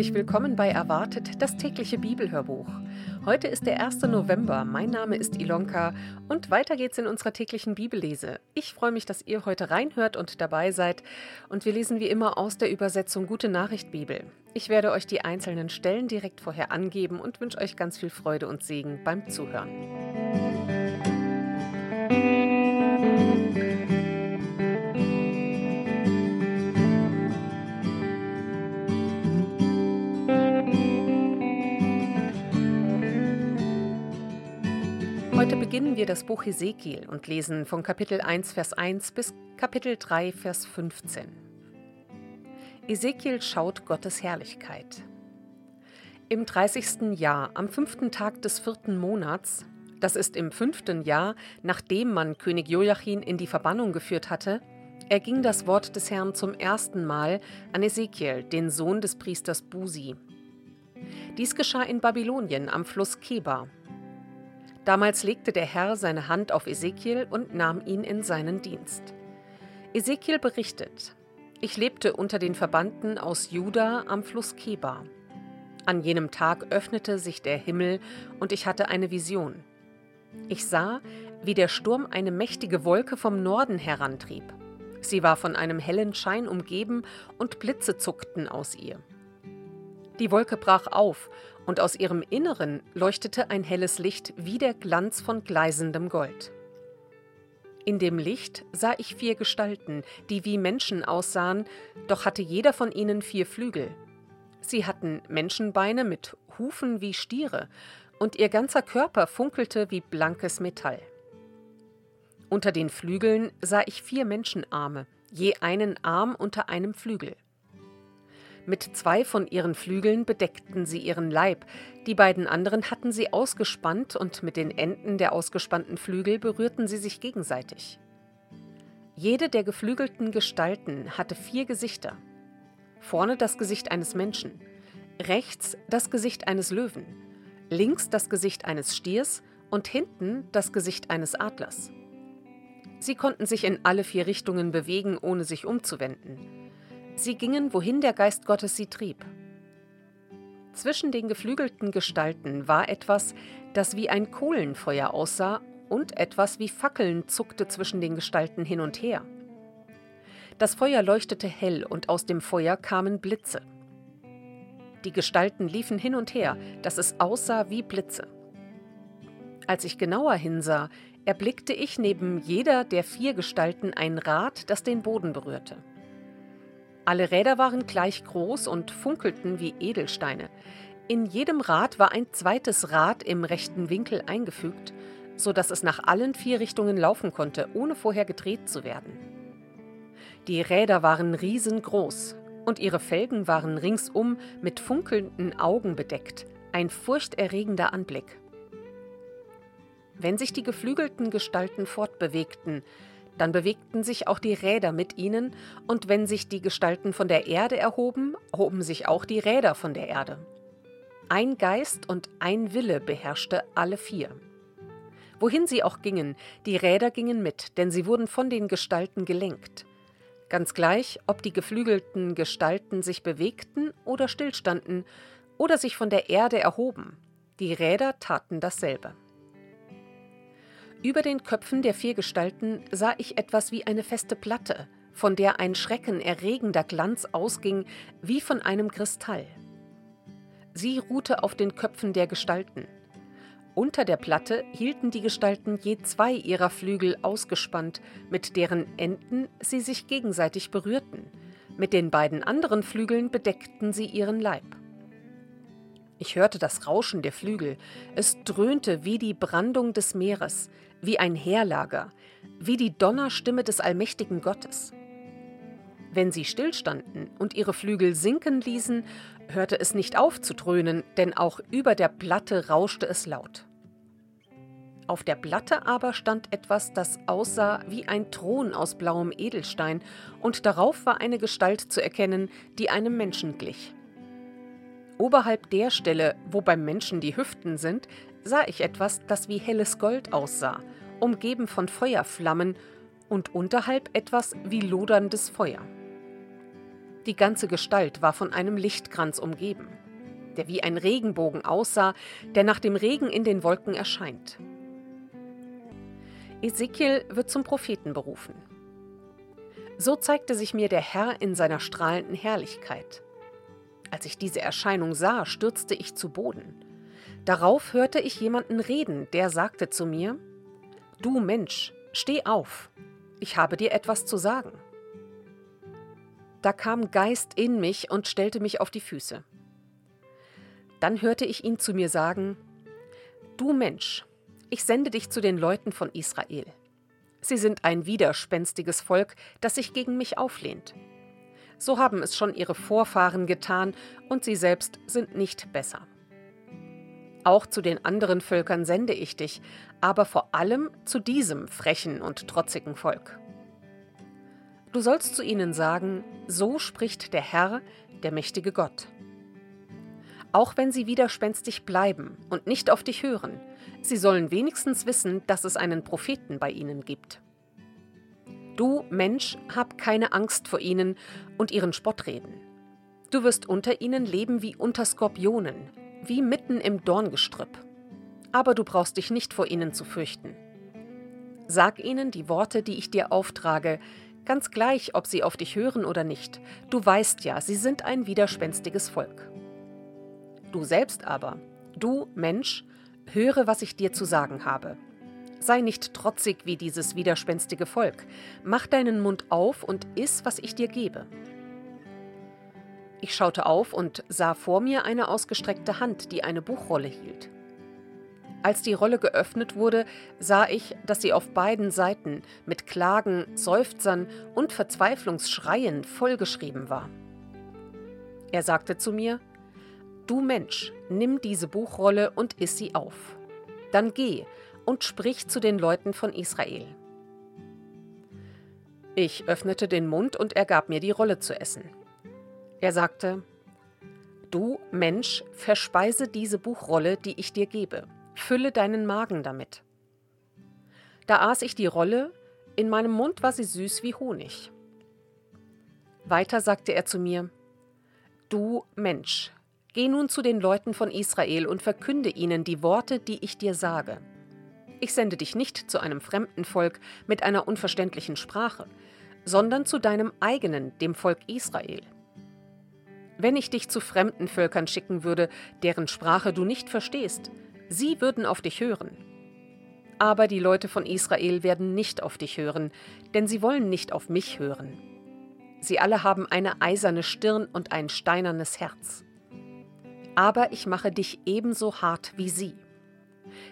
Herzlich willkommen bei Erwartet, das tägliche Bibelhörbuch. Heute ist der 1. November. Mein Name ist Ilonka und weiter geht's in unserer täglichen Bibellese. Ich freue mich, dass ihr heute reinhört und dabei seid. Und wir lesen wie immer aus der Übersetzung Gute Nachricht Bibel. Ich werde euch die einzelnen Stellen direkt vorher angeben und wünsche euch ganz viel Freude und Segen beim Zuhören. Beginnen wir das Buch Hesekiel und lesen von Kapitel 1, Vers 1 bis Kapitel 3, Vers 15. Ezekiel schaut Gottes Herrlichkeit. Im 30. Jahr, am fünften Tag des vierten Monats, das ist im fünften Jahr, nachdem man König Joachim in die Verbannung geführt hatte, erging das Wort des Herrn zum ersten Mal an Ezekiel, den Sohn des Priesters Busi. Dies geschah in Babylonien am Fluss Keba, Damals legte der Herr seine Hand auf Ezekiel und nahm ihn in seinen Dienst. Ezekiel berichtet, ich lebte unter den Verbannten aus Juda am Fluss Keba. An jenem Tag öffnete sich der Himmel und ich hatte eine Vision. Ich sah, wie der Sturm eine mächtige Wolke vom Norden herantrieb. Sie war von einem hellen Schein umgeben und Blitze zuckten aus ihr. Die Wolke brach auf, und aus ihrem Inneren leuchtete ein helles Licht wie der Glanz von gleisendem Gold. In dem Licht sah ich vier Gestalten, die wie Menschen aussahen, doch hatte jeder von ihnen vier Flügel. Sie hatten Menschenbeine mit Hufen wie Stiere, und ihr ganzer Körper funkelte wie blankes Metall. Unter den Flügeln sah ich vier Menschenarme, je einen Arm unter einem Flügel. Mit zwei von ihren Flügeln bedeckten sie ihren Leib, die beiden anderen hatten sie ausgespannt und mit den Enden der ausgespannten Flügel berührten sie sich gegenseitig. Jede der geflügelten Gestalten hatte vier Gesichter. Vorne das Gesicht eines Menschen, rechts das Gesicht eines Löwen, links das Gesicht eines Stiers und hinten das Gesicht eines Adlers. Sie konnten sich in alle vier Richtungen bewegen, ohne sich umzuwenden. Sie gingen, wohin der Geist Gottes sie trieb. Zwischen den geflügelten Gestalten war etwas, das wie ein Kohlenfeuer aussah, und etwas wie Fackeln zuckte zwischen den Gestalten hin und her. Das Feuer leuchtete hell, und aus dem Feuer kamen Blitze. Die Gestalten liefen hin und her, dass es aussah wie Blitze. Als ich genauer hinsah, erblickte ich neben jeder der vier Gestalten ein Rad, das den Boden berührte. Alle Räder waren gleich groß und funkelten wie Edelsteine. In jedem Rad war ein zweites Rad im rechten Winkel eingefügt, so dass es nach allen vier Richtungen laufen konnte, ohne vorher gedreht zu werden. Die Räder waren riesengroß und ihre Felgen waren ringsum mit funkelnden Augen bedeckt, ein furchterregender Anblick. Wenn sich die geflügelten Gestalten fortbewegten, dann bewegten sich auch die Räder mit ihnen, und wenn sich die Gestalten von der Erde erhoben, hoben sich auch die Räder von der Erde. Ein Geist und ein Wille beherrschte alle vier. Wohin sie auch gingen, die Räder gingen mit, denn sie wurden von den Gestalten gelenkt. Ganz gleich, ob die geflügelten Gestalten sich bewegten oder stillstanden oder sich von der Erde erhoben, die Räder taten dasselbe. Über den Köpfen der vier Gestalten sah ich etwas wie eine feste Platte, von der ein schreckenerregender Glanz ausging, wie von einem Kristall. Sie ruhte auf den Köpfen der Gestalten. Unter der Platte hielten die Gestalten je zwei ihrer Flügel ausgespannt, mit deren Enden sie sich gegenseitig berührten. Mit den beiden anderen Flügeln bedeckten sie ihren Leib. Ich hörte das Rauschen der Flügel. Es dröhnte wie die Brandung des Meeres, wie ein Heerlager, wie die Donnerstimme des allmächtigen Gottes. Wenn sie stillstanden und ihre Flügel sinken ließen, hörte es nicht auf zu dröhnen, denn auch über der Platte rauschte es laut. Auf der Platte aber stand etwas, das aussah wie ein Thron aus blauem Edelstein, und darauf war eine Gestalt zu erkennen, die einem Menschen glich. Oberhalb der Stelle, wo beim Menschen die Hüften sind, sah ich etwas, das wie helles Gold aussah, umgeben von Feuerflammen, und unterhalb etwas wie loderndes Feuer. Die ganze Gestalt war von einem Lichtkranz umgeben, der wie ein Regenbogen aussah, der nach dem Regen in den Wolken erscheint. Ezekiel wird zum Propheten berufen. So zeigte sich mir der Herr in seiner strahlenden Herrlichkeit. Als ich diese Erscheinung sah, stürzte ich zu Boden. Darauf hörte ich jemanden reden, der sagte zu mir, Du Mensch, steh auf, ich habe dir etwas zu sagen. Da kam Geist in mich und stellte mich auf die Füße. Dann hörte ich ihn zu mir sagen, Du Mensch, ich sende dich zu den Leuten von Israel. Sie sind ein widerspenstiges Volk, das sich gegen mich auflehnt. So haben es schon ihre Vorfahren getan, und sie selbst sind nicht besser. Auch zu den anderen Völkern sende ich dich, aber vor allem zu diesem frechen und trotzigen Volk. Du sollst zu ihnen sagen, so spricht der Herr, der mächtige Gott. Auch wenn sie widerspenstig bleiben und nicht auf dich hören, sie sollen wenigstens wissen, dass es einen Propheten bei ihnen gibt. Du, Mensch, hab keine Angst vor ihnen und ihren Spottreden. Du wirst unter ihnen leben wie unter Skorpionen, wie mitten im Dorngestrüpp. Aber du brauchst dich nicht vor ihnen zu fürchten. Sag ihnen die Worte, die ich dir auftrage, ganz gleich, ob sie auf dich hören oder nicht. Du weißt ja, sie sind ein widerspenstiges Volk. Du selbst aber, du Mensch, höre, was ich dir zu sagen habe. Sei nicht trotzig wie dieses widerspenstige Volk. Mach deinen Mund auf und iss, was ich dir gebe. Ich schaute auf und sah vor mir eine ausgestreckte Hand, die eine Buchrolle hielt. Als die Rolle geöffnet wurde, sah ich, dass sie auf beiden Seiten mit Klagen, Seufzern und Verzweiflungsschreien vollgeschrieben war. Er sagte zu mir, Du Mensch, nimm diese Buchrolle und iss sie auf. Dann geh und sprich zu den Leuten von Israel. Ich öffnete den Mund und er gab mir die Rolle zu essen. Er sagte, Du Mensch, verspeise diese Buchrolle, die ich dir gebe, fülle deinen Magen damit. Da aß ich die Rolle, in meinem Mund war sie süß wie Honig. Weiter sagte er zu mir, Du Mensch, Geh nun zu den Leuten von Israel und verkünde ihnen die Worte, die ich dir sage. Ich sende dich nicht zu einem fremden Volk mit einer unverständlichen Sprache, sondern zu deinem eigenen, dem Volk Israel. Wenn ich dich zu fremden Völkern schicken würde, deren Sprache du nicht verstehst, sie würden auf dich hören. Aber die Leute von Israel werden nicht auf dich hören, denn sie wollen nicht auf mich hören. Sie alle haben eine eiserne Stirn und ein steinernes Herz aber ich mache dich ebenso hart wie sie.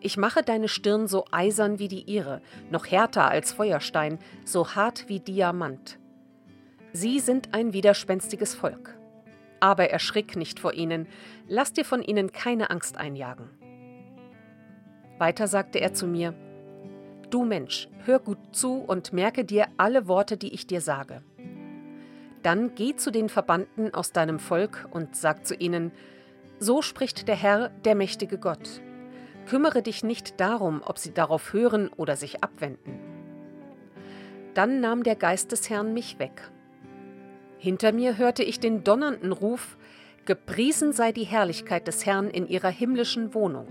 Ich mache deine Stirn so eisern wie die ihre, noch härter als Feuerstein, so hart wie Diamant. Sie sind ein widerspenstiges Volk. Aber erschrick nicht vor ihnen, lass dir von ihnen keine Angst einjagen. Weiter sagte er zu mir, Du Mensch, hör gut zu und merke dir alle Worte, die ich dir sage. Dann geh zu den Verbannten aus deinem Volk und sag zu ihnen, so spricht der Herr, der mächtige Gott. Kümmere dich nicht darum, ob sie darauf hören oder sich abwenden. Dann nahm der Geist des Herrn mich weg. Hinter mir hörte ich den donnernden Ruf, Gepriesen sei die Herrlichkeit des Herrn in ihrer himmlischen Wohnung.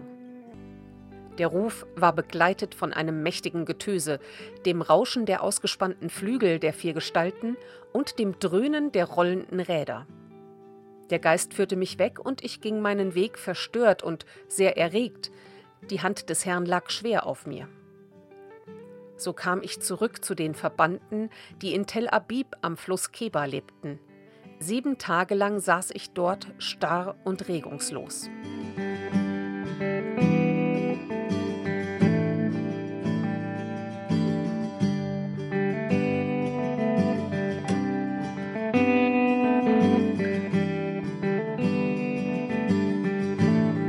Der Ruf war begleitet von einem mächtigen Getöse, dem Rauschen der ausgespannten Flügel der vier Gestalten und dem Dröhnen der rollenden Räder. Der Geist führte mich weg und ich ging meinen Weg verstört und sehr erregt. Die Hand des Herrn lag schwer auf mir. So kam ich zurück zu den Verbannten, die in Tel Abib am Fluss Keba lebten. Sieben Tage lang saß ich dort starr und regungslos.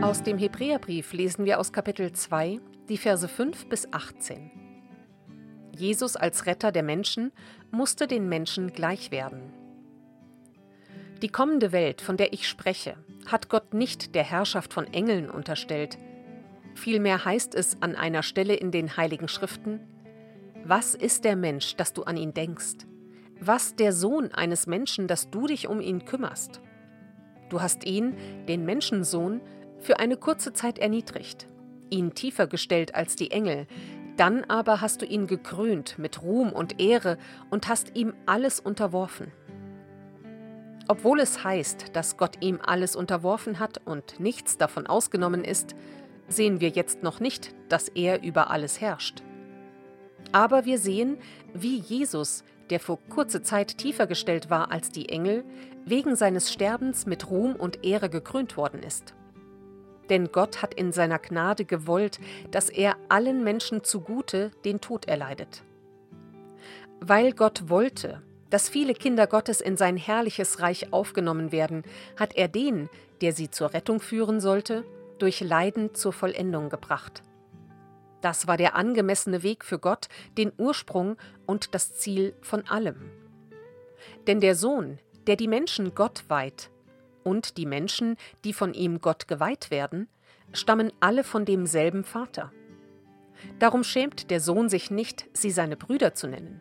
Aus dem Hebräerbrief lesen wir aus Kapitel 2 die Verse 5 bis 18. Jesus als Retter der Menschen musste den Menschen gleich werden. Die kommende Welt, von der ich spreche, hat Gott nicht der Herrschaft von Engeln unterstellt. Vielmehr heißt es an einer Stelle in den heiligen Schriften, Was ist der Mensch, dass du an ihn denkst? Was der Sohn eines Menschen, dass du dich um ihn kümmerst? Du hast ihn, den Menschensohn, für eine kurze Zeit erniedrigt, ihn tiefer gestellt als die Engel, dann aber hast du ihn gekrönt mit Ruhm und Ehre und hast ihm alles unterworfen. Obwohl es heißt, dass Gott ihm alles unterworfen hat und nichts davon ausgenommen ist, sehen wir jetzt noch nicht, dass er über alles herrscht. Aber wir sehen, wie Jesus, der vor kurzer Zeit tiefer gestellt war als die Engel, wegen seines Sterbens mit Ruhm und Ehre gekrönt worden ist. Denn Gott hat in seiner Gnade gewollt, dass er allen Menschen zugute den Tod erleidet. Weil Gott wollte, dass viele Kinder Gottes in sein herrliches Reich aufgenommen werden, hat er den, der sie zur Rettung führen sollte, durch Leiden zur Vollendung gebracht. Das war der angemessene Weg für Gott, den Ursprung und das Ziel von allem. Denn der Sohn, der die Menschen Gott weiht, und die Menschen, die von ihm Gott geweiht werden, stammen alle von demselben Vater. Darum schämt der Sohn sich nicht, sie seine Brüder zu nennen.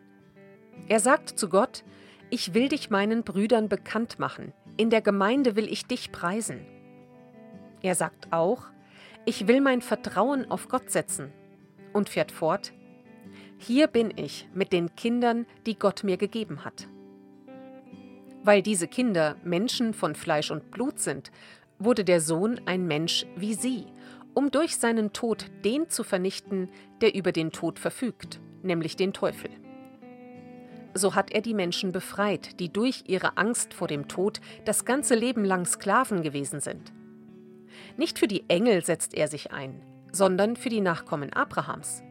Er sagt zu Gott, ich will dich meinen Brüdern bekannt machen, in der Gemeinde will ich dich preisen. Er sagt auch, ich will mein Vertrauen auf Gott setzen und fährt fort, hier bin ich mit den Kindern, die Gott mir gegeben hat. Weil diese Kinder Menschen von Fleisch und Blut sind, wurde der Sohn ein Mensch wie sie, um durch seinen Tod den zu vernichten, der über den Tod verfügt, nämlich den Teufel. So hat er die Menschen befreit, die durch ihre Angst vor dem Tod das ganze Leben lang Sklaven gewesen sind. Nicht für die Engel setzt er sich ein, sondern für die Nachkommen Abrahams.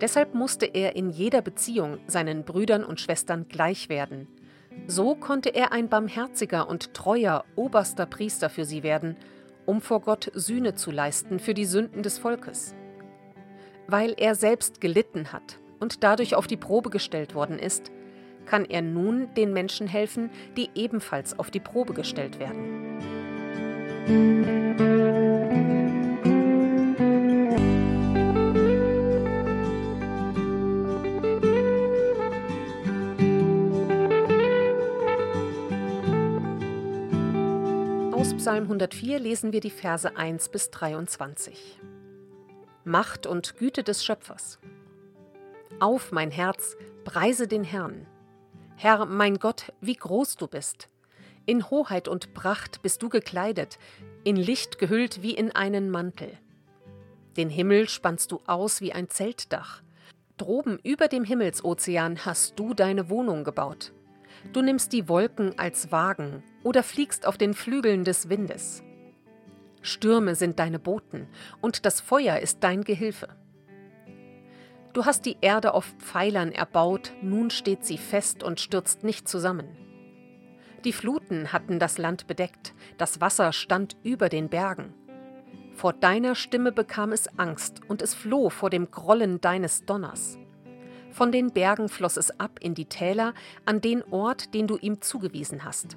Deshalb musste er in jeder Beziehung seinen Brüdern und Schwestern gleich werden – so konnte er ein barmherziger und treuer oberster Priester für sie werden, um vor Gott Sühne zu leisten für die Sünden des Volkes. Weil er selbst gelitten hat und dadurch auf die Probe gestellt worden ist, kann er nun den Menschen helfen, die ebenfalls auf die Probe gestellt werden. Psalm 104 lesen wir die Verse 1 bis 23. Macht und Güte des Schöpfers. Auf, mein Herz, preise den Herrn. Herr, mein Gott, wie groß du bist. In Hoheit und Pracht bist du gekleidet, in Licht gehüllt wie in einen Mantel. Den Himmel spannst du aus wie ein Zeltdach. Droben über dem Himmelsozean hast du deine Wohnung gebaut. Du nimmst die Wolken als Wagen oder fliegst auf den Flügeln des Windes. Stürme sind deine Boten und das Feuer ist dein Gehilfe. Du hast die Erde auf Pfeilern erbaut, nun steht sie fest und stürzt nicht zusammen. Die Fluten hatten das Land bedeckt, das Wasser stand über den Bergen. Vor deiner Stimme bekam es Angst und es floh vor dem Grollen deines Donners. Von den Bergen floss es ab in die Täler, an den Ort, den du ihm zugewiesen hast.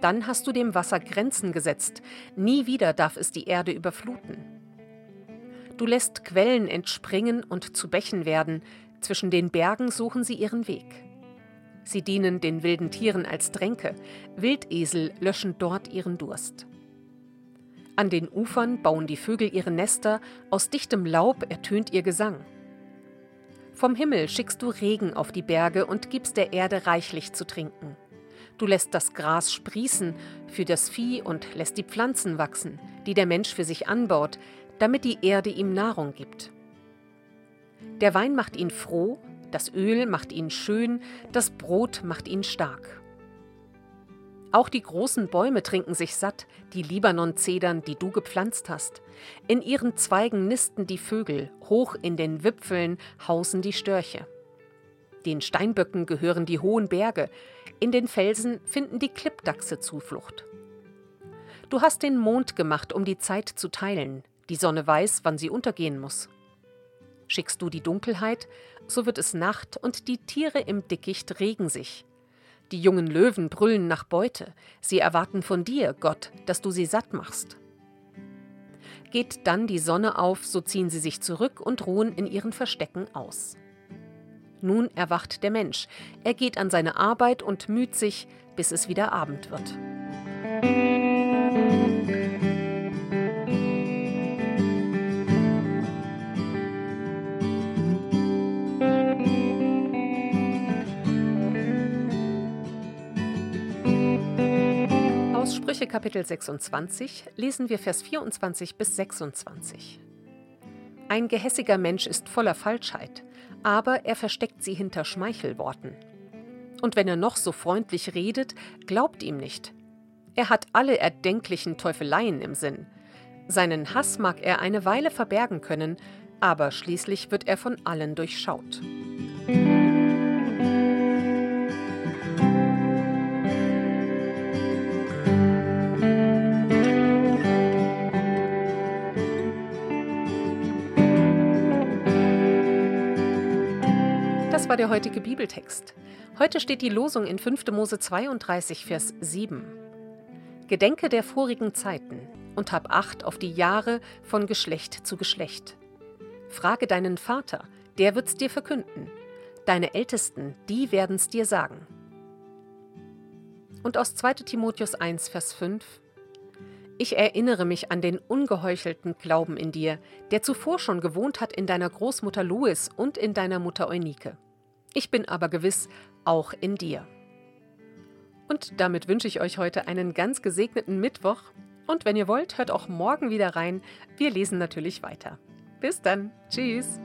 Dann hast du dem Wasser Grenzen gesetzt, nie wieder darf es die Erde überfluten. Du lässt Quellen entspringen und zu Bächen werden, zwischen den Bergen suchen sie ihren Weg. Sie dienen den wilden Tieren als Tränke, Wildesel löschen dort ihren Durst. An den Ufern bauen die Vögel ihre Nester, aus dichtem Laub ertönt ihr Gesang. Vom Himmel schickst du Regen auf die Berge und gibst der Erde reichlich zu trinken. Du lässt das Gras sprießen für das Vieh und lässt die Pflanzen wachsen, die der Mensch für sich anbaut, damit die Erde ihm Nahrung gibt. Der Wein macht ihn froh, das Öl macht ihn schön, das Brot macht ihn stark. Auch die großen Bäume trinken sich satt, die Libanon-Zedern, die du gepflanzt hast. In ihren Zweigen nisten die Vögel, hoch in den Wipfeln hausen die Störche. Den Steinböcken gehören die hohen Berge, in den Felsen finden die Klippdachse Zuflucht. Du hast den Mond gemacht, um die Zeit zu teilen, die Sonne weiß, wann sie untergehen muss. Schickst du die Dunkelheit, so wird es Nacht und die Tiere im Dickicht regen sich. Die jungen Löwen brüllen nach Beute, sie erwarten von dir, Gott, dass du sie satt machst. Geht dann die Sonne auf, so ziehen sie sich zurück und ruhen in ihren Verstecken aus. Nun erwacht der Mensch. Er geht an seine Arbeit und müht sich, bis es wieder Abend wird. Aus Sprüche Kapitel 26 lesen wir Vers 24 bis 26. Ein gehässiger Mensch ist voller Falschheit, aber er versteckt sie hinter Schmeichelworten. Und wenn er noch so freundlich redet, glaubt ihm nicht. Er hat alle erdenklichen Teufeleien im Sinn. Seinen Hass mag er eine Weile verbergen können, aber schließlich wird er von allen durchschaut. Das war der heutige Bibeltext. Heute steht die Losung in 5. Mose 32, Vers 7. Gedenke der vorigen Zeiten und hab Acht auf die Jahre von Geschlecht zu Geschlecht. Frage deinen Vater, der wird's dir verkünden. Deine Ältesten, die werden's dir sagen. Und aus 2. Timotheus 1, Vers 5. Ich erinnere mich an den ungeheuchelten Glauben in dir, der zuvor schon gewohnt hat in deiner Großmutter Louis und in deiner Mutter Eunike. Ich bin aber gewiss auch in dir. Und damit wünsche ich euch heute einen ganz gesegneten Mittwoch. Und wenn ihr wollt, hört auch morgen wieder rein. Wir lesen natürlich weiter. Bis dann. Tschüss.